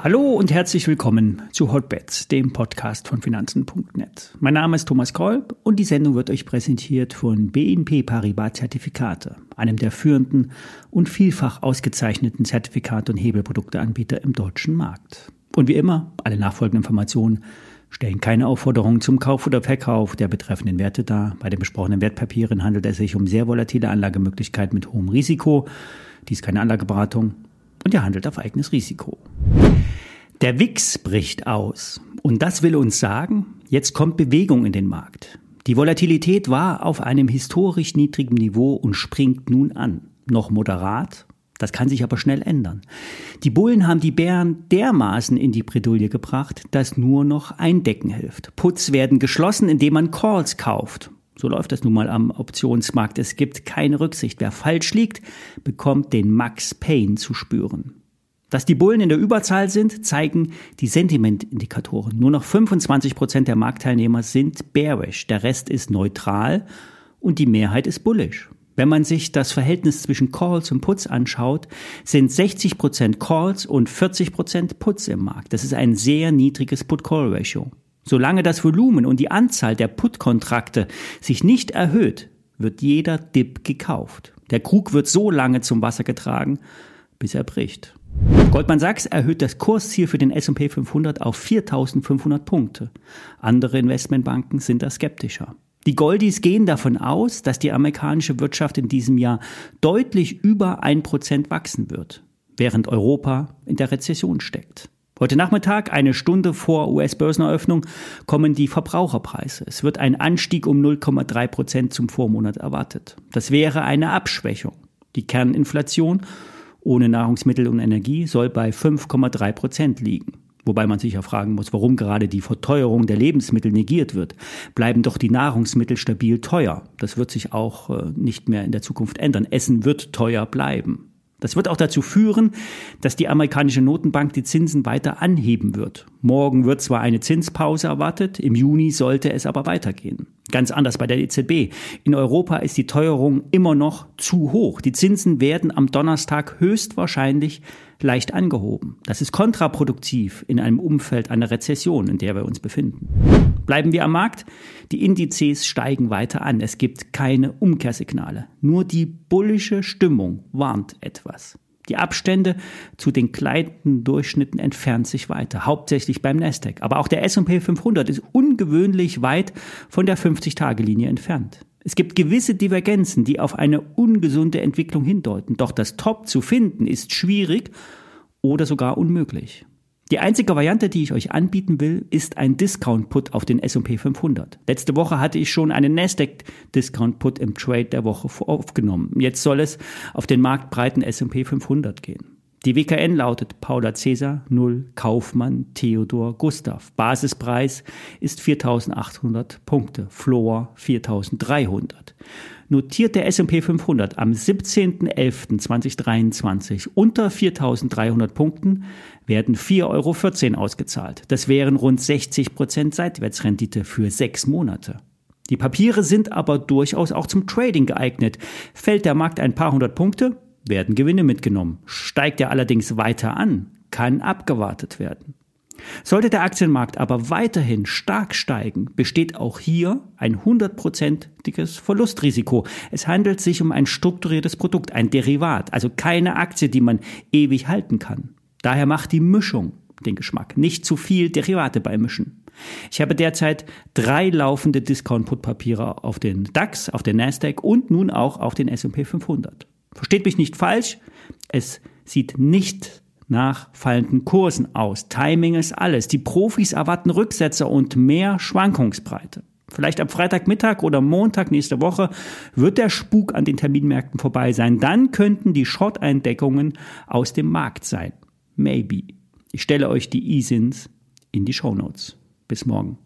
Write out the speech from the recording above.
Hallo und herzlich willkommen zu Hotbets, dem Podcast von Finanzen.net. Mein Name ist Thomas Kolb und die Sendung wird euch präsentiert von BNP Paribas Zertifikate, einem der führenden und vielfach ausgezeichneten Zertifikate und Hebelprodukteanbieter im deutschen Markt. Und wie immer, alle nachfolgenden Informationen stellen keine Aufforderungen zum Kauf oder Verkauf der betreffenden Werte dar. Bei den besprochenen Wertpapieren handelt es sich um sehr volatile Anlagemöglichkeiten mit hohem Risiko. Dies ist keine Anlageberatung und ihr handelt auf eigenes Risiko. Der WIX bricht aus. Und das will uns sagen, jetzt kommt Bewegung in den Markt. Die Volatilität war auf einem historisch niedrigen Niveau und springt nun an. Noch moderat, das kann sich aber schnell ändern. Die Bullen haben die Bären dermaßen in die Bredouille gebracht, dass nur noch Eindecken hilft. Puts werden geschlossen, indem man Calls kauft. So läuft das nun mal am Optionsmarkt. Es gibt keine Rücksicht. Wer falsch liegt, bekommt den Max Pain zu spüren. Dass die Bullen in der Überzahl sind, zeigen die Sentimentindikatoren. Nur noch 25 Prozent der Marktteilnehmer sind bearish, der Rest ist neutral und die Mehrheit ist bullish. Wenn man sich das Verhältnis zwischen Calls und Puts anschaut, sind 60 Prozent Calls und 40 Prozent Puts im Markt. Das ist ein sehr niedriges Put-Call-Ratio. Solange das Volumen und die Anzahl der Put-Kontrakte sich nicht erhöht, wird jeder Dip gekauft. Der Krug wird so lange zum Wasser getragen, bis er bricht. Goldman Sachs erhöht das Kursziel für den S&P 500 auf 4.500 Punkte. Andere Investmentbanken sind da skeptischer. Die Goldies gehen davon aus, dass die amerikanische Wirtschaft in diesem Jahr deutlich über 1% wachsen wird, während Europa in der Rezession steckt. Heute Nachmittag, eine Stunde vor US-Börseneröffnung, kommen die Verbraucherpreise. Es wird ein Anstieg um 0,3 Prozent zum Vormonat erwartet. Das wäre eine Abschwächung. Die Kerninflation ohne Nahrungsmittel und Energie soll bei 5,3 Prozent liegen. Wobei man sich ja fragen muss, warum gerade die Verteuerung der Lebensmittel negiert wird. Bleiben doch die Nahrungsmittel stabil teuer. Das wird sich auch äh, nicht mehr in der Zukunft ändern. Essen wird teuer bleiben. Das wird auch dazu führen, dass die amerikanische Notenbank die Zinsen weiter anheben wird. Morgen wird zwar eine Zinspause erwartet, im Juni sollte es aber weitergehen. Ganz anders bei der EZB. In Europa ist die Teuerung immer noch zu hoch. Die Zinsen werden am Donnerstag höchstwahrscheinlich leicht angehoben. Das ist kontraproduktiv in einem Umfeld einer Rezession, in der wir uns befinden. Bleiben wir am Markt. Die Indizes steigen weiter an. Es gibt keine Umkehrsignale. Nur die bullische Stimmung warnt etwas. Die Abstände zu den kleinen Durchschnitten entfernt sich weiter, hauptsächlich beim Nasdaq. Aber auch der S&P 500 ist ungewöhnlich weit von der 50-Tage-Linie entfernt. Es gibt gewisse Divergenzen, die auf eine ungesunde Entwicklung hindeuten. Doch das Top zu finden ist schwierig oder sogar unmöglich. Die einzige Variante, die ich euch anbieten will, ist ein Discount-Put auf den S&P 500. Letzte Woche hatte ich schon einen Nasdaq Discount-Put im Trade der Woche aufgenommen. Jetzt soll es auf den marktbreiten S&P 500 gehen. Die WKN lautet Paula Cäsar 0 Kaufmann Theodor Gustav. Basispreis ist 4800 Punkte, Floor 4300. Notiert der S&P 500 am 17.11.2023 unter 4300 Punkten, werden 4,14 Euro ausgezahlt. Das wären rund 60 Prozent Seitwärtsrendite für sechs Monate. Die Papiere sind aber durchaus auch zum Trading geeignet. Fällt der Markt ein paar hundert Punkte, werden Gewinne mitgenommen. Steigt er allerdings weiter an, kann abgewartet werden. Sollte der Aktienmarkt aber weiterhin stark steigen, besteht auch hier ein hundertprozentiges Verlustrisiko. Es handelt sich um ein strukturiertes Produkt, ein Derivat, also keine Aktie, die man ewig halten kann. Daher macht die Mischung den Geschmack. Nicht zu viel Derivate beimischen. Ich habe derzeit drei laufende Discount-Put-Papiere auf den DAX, auf den Nasdaq und nun auch auf den S&P 500. Versteht mich nicht falsch, es sieht nicht nach fallenden Kursen aus. Timing ist alles. Die Profis erwarten Rücksätze und mehr Schwankungsbreite. Vielleicht ab Freitagmittag oder Montag nächste Woche wird der Spuk an den Terminmärkten vorbei sein. Dann könnten die Short-Eindeckungen aus dem Markt sein. Maybe. Ich stelle euch die E-Sins in die Show Notes. Bis morgen.